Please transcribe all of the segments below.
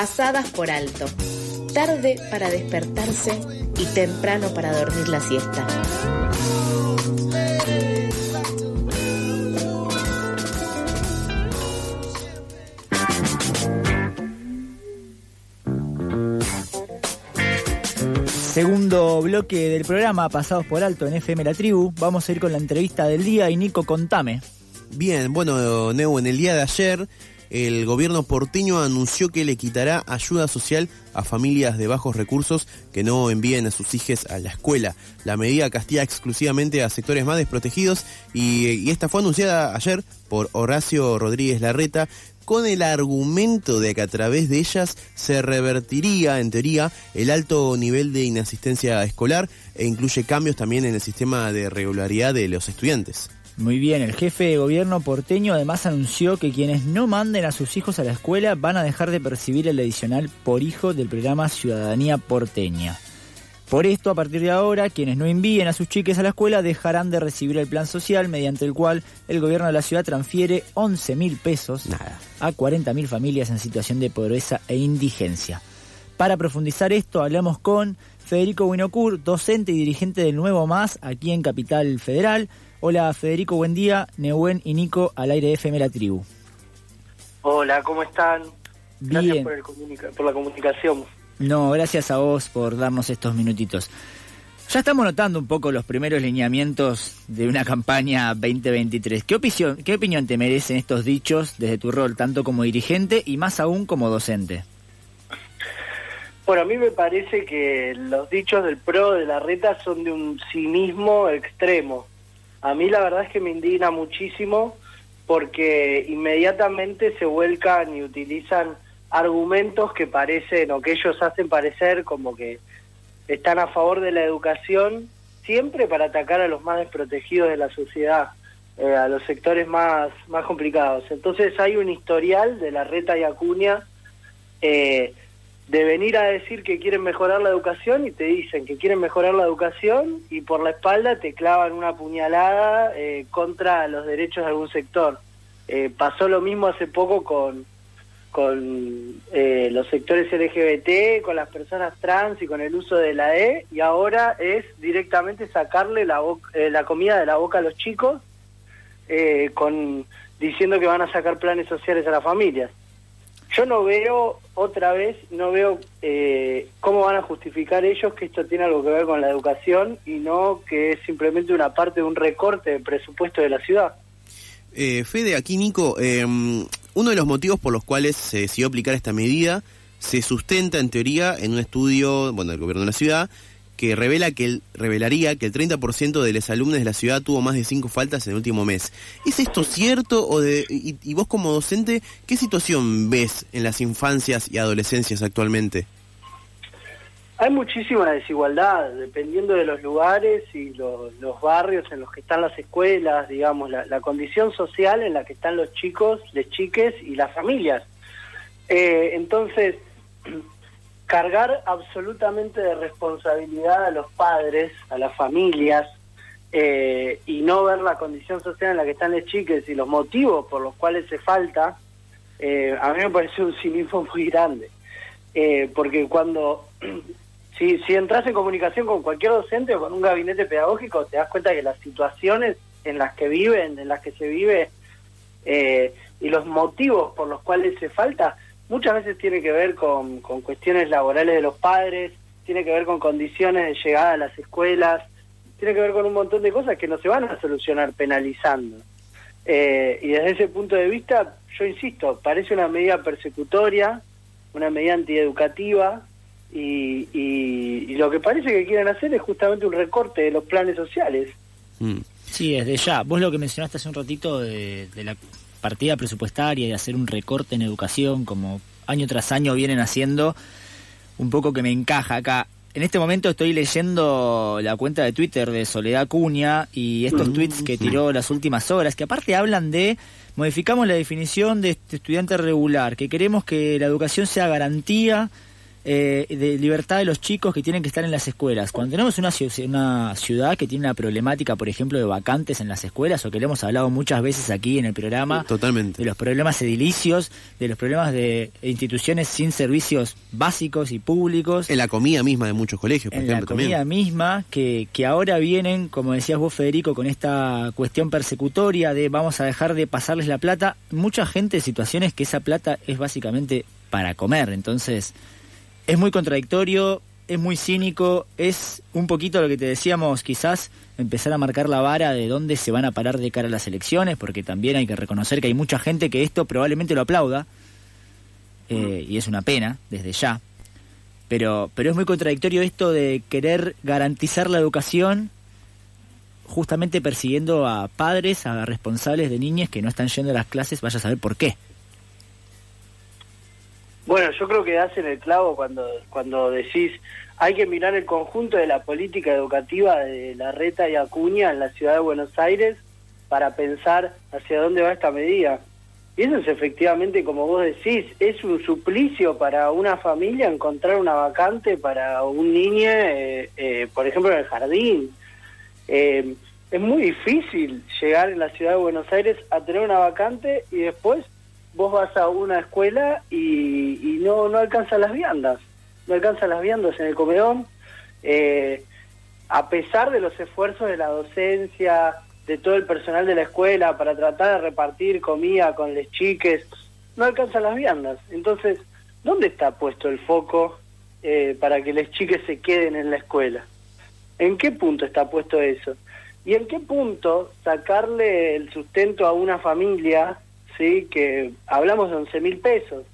pasadas por alto. Tarde para despertarse y temprano para dormir la siesta. Segundo bloque del programa, pasados por alto en FM La Tribu. Vamos a ir con la entrevista del día y Nico, contame. Bien, bueno, Neu, en el día de ayer el gobierno porteño anunció que le quitará ayuda social a familias de bajos recursos que no envíen a sus hijos a la escuela. La medida castiga exclusivamente a sectores más desprotegidos y, y esta fue anunciada ayer por Horacio Rodríguez Larreta con el argumento de que a través de ellas se revertiría, en teoría, el alto nivel de inasistencia escolar e incluye cambios también en el sistema de regularidad de los estudiantes. Muy bien, el jefe de gobierno porteño además anunció que quienes no manden a sus hijos a la escuela van a dejar de percibir el adicional por hijo del programa Ciudadanía Porteña. Por esto, a partir de ahora, quienes no envíen a sus chiques a la escuela dejarán de recibir el plan social mediante el cual el gobierno de la ciudad transfiere 11 mil pesos a 40 mil familias en situación de pobreza e indigencia. Para profundizar esto, hablamos con Federico Winocur, docente y dirigente del Nuevo Más aquí en Capital Federal. Hola Federico, buen día. Neuwen y Nico al aire de FM La Tribu. Hola, ¿cómo están? Bien. Gracias por, el comunica- por la comunicación. No, gracias a vos por darnos estos minutitos. Ya estamos notando un poco los primeros lineamientos de una campaña 2023. ¿Qué opinión, ¿Qué opinión te merecen estos dichos desde tu rol, tanto como dirigente y más aún como docente? Bueno, a mí me parece que los dichos del PRO de la reta son de un cinismo extremo. A mí la verdad es que me indigna muchísimo porque inmediatamente se vuelcan y utilizan argumentos que parecen o que ellos hacen parecer como que están a favor de la educación siempre para atacar a los más desprotegidos de la sociedad, eh, a los sectores más, más complicados. Entonces hay un historial de la reta y Acuña eh, de venir a decir que quieren mejorar la educación y te dicen que quieren mejorar la educación y por la espalda te clavan una puñalada eh, contra los derechos de algún sector. Eh, pasó lo mismo hace poco con, con eh, los sectores LGBT, con las personas trans y con el uso de la E y ahora es directamente sacarle la, la comida de la boca a los chicos con diciendo que van a sacar planes sociales a las familias. Yo no veo, otra vez, no veo eh, cómo van a justificar ellos que esto tiene algo que ver con la educación y no que es simplemente una parte de un recorte de presupuesto de la ciudad. Eh, Fede, aquí Nico, eh, uno de los motivos por los cuales se decidió aplicar esta medida se sustenta en teoría en un estudio, bueno, del gobierno de la ciudad, que revela que el, revelaría que el 30% de los alumnos de la ciudad tuvo más de cinco faltas en el último mes. ¿Es esto cierto? O y, vos como docente, ¿qué situación ves en las infancias y adolescencias actualmente? Hay muchísima desigualdad, dependiendo de los lugares y lo- los barrios en los que están las escuelas, digamos, la, la condición social en la que están los chicos, las chiques y las familias. Eh, entonces, cargar absolutamente de responsabilidad a los padres, a las familias, eh, y no ver la condición social en la que están las chiques y los motivos por los cuales se falta, eh, a mí me parece un cinismo muy grande. Eh, porque cuando si, si entras en comunicación con cualquier docente o con un gabinete pedagógico, te das cuenta que las situaciones en las que viven, en las que se vive, y los motivos por los cuales se falta, muchas veces tiene que ver con, con cuestiones laborales de los padres, tiene que ver con condiciones de llegada a las escuelas, tiene que ver con un montón de cosas que no se van a solucionar penalizando. Eh, y desde ese punto de vista, yo insisto, parece una medida persecutoria, una medida antieducativa, y, y, y lo que parece que quieren hacer es justamente un recorte de los planes sociales. Mm. Sí, desde ya. Vos lo que mencionaste hace un ratito de, de la partida presupuestaria y hacer un recorte en educación, como año tras año vienen haciendo, un poco que me encaja acá. En este momento estoy leyendo la cuenta de Twitter de Soledad Cuña y estos tweets que tiró las últimas horas, que aparte hablan de modificamos la definición de este estudiante regular, que queremos que la educación sea garantía eh, de libertad de los chicos que tienen que estar en las escuelas. Cuando tenemos una, una ciudad que tiene una problemática, por ejemplo, de vacantes en las escuelas, o que le hemos hablado muchas veces aquí en el programa, Totalmente. de los problemas edilicios, de los problemas de instituciones sin servicios básicos y públicos. En la comida misma de muchos colegios, por en ejemplo, la comida también. misma, que, que ahora vienen, como decías vos, Federico, con esta cuestión persecutoria de vamos a dejar de pasarles la plata. Mucha gente en situaciones que esa plata es básicamente para comer. Entonces, es muy contradictorio, es muy cínico, es un poquito lo que te decíamos, quizás empezar a marcar la vara de dónde se van a parar de cara a las elecciones, porque también hay que reconocer que hay mucha gente que esto probablemente lo aplauda, eh, y es una pena, desde ya. Pero, pero es muy contradictorio esto de querer garantizar la educación justamente persiguiendo a padres, a responsables de niñas que no están yendo a las clases, vaya a saber por qué. Bueno, yo creo que hacen el clavo cuando, cuando decís hay que mirar el conjunto de la política educativa de la Reta y Acuña en la ciudad de Buenos Aires para pensar hacia dónde va esta medida. Y eso es efectivamente, como vos decís, es un suplicio para una familia encontrar una vacante para un niño, eh, eh, por ejemplo, en el jardín. Eh, es muy difícil llegar en la ciudad de Buenos Aires a tener una vacante y después vos vas a una escuela y, no, no alcanzan las viandas, no alcanzan las viandas en el comedor, eh, a pesar de los esfuerzos de la docencia, de todo el personal de la escuela para tratar de repartir comida con les chiques, no alcanzan las viandas. Entonces, ¿dónde está puesto el foco eh, para que les chiques se queden en la escuela? ¿En qué punto está puesto eso? ¿Y en qué punto sacarle el sustento a una familia ¿sí? que hablamos de 11 mil pesos.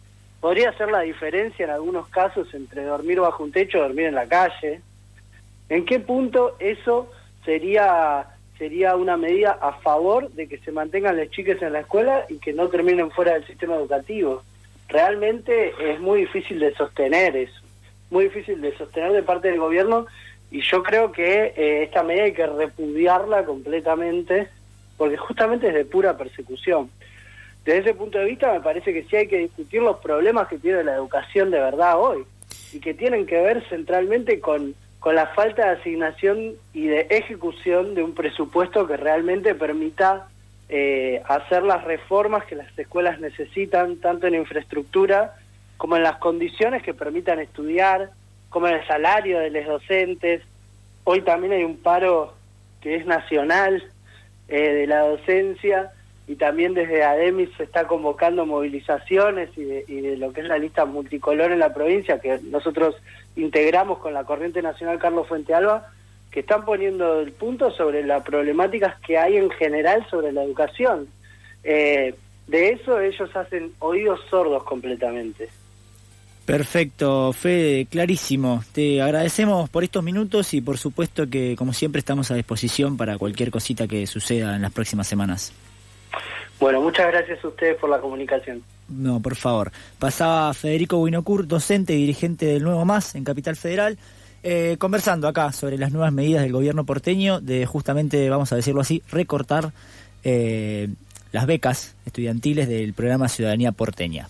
Podría ser la diferencia en algunos casos entre dormir bajo un techo o dormir en la calle. ¿En qué punto eso sería sería una medida a favor de que se mantengan las chicas en la escuela y que no terminen fuera del sistema educativo? Realmente es muy difícil de sostener eso, muy difícil de sostener de parte del gobierno y yo creo que eh, esta medida hay que repudiarla completamente porque justamente es de pura persecución desde ese punto de vista me parece que sí hay que discutir los problemas que tiene la educación de verdad hoy y que tienen que ver centralmente con, con la falta de asignación y de ejecución de un presupuesto que realmente permita eh, hacer las reformas que las escuelas necesitan, tanto en infraestructura como en las condiciones que permitan estudiar, como en el salario de los docentes. Hoy también hay un paro que es nacional eh, de la docencia y también desde ADEMIS se está convocando movilizaciones y de, lo que es la lista multicolor en la provincia, que nosotros integramos con la Corriente Nacional Carlos Fuente Alba, que están poniendo el punto sobre las problemáticas que hay en general sobre la educación. Eh, de eso ellos hacen oídos sordos completamente. Perfecto, Fede, clarísimo. Te agradecemos por estos minutos y por supuesto que como siempre estamos a disposición para cualquier cosita que suceda en las próximas semanas. Bueno, muchas gracias a ustedes por la comunicación. No, por favor. Pasaba Federico Winocur, docente y dirigente del Nuevo Más en Capital Federal, eh, conversando acá sobre las nuevas medidas del gobierno porteño de justamente, vamos a decirlo así, recortar eh, las becas estudiantiles del programa Ciudadanía Porteña.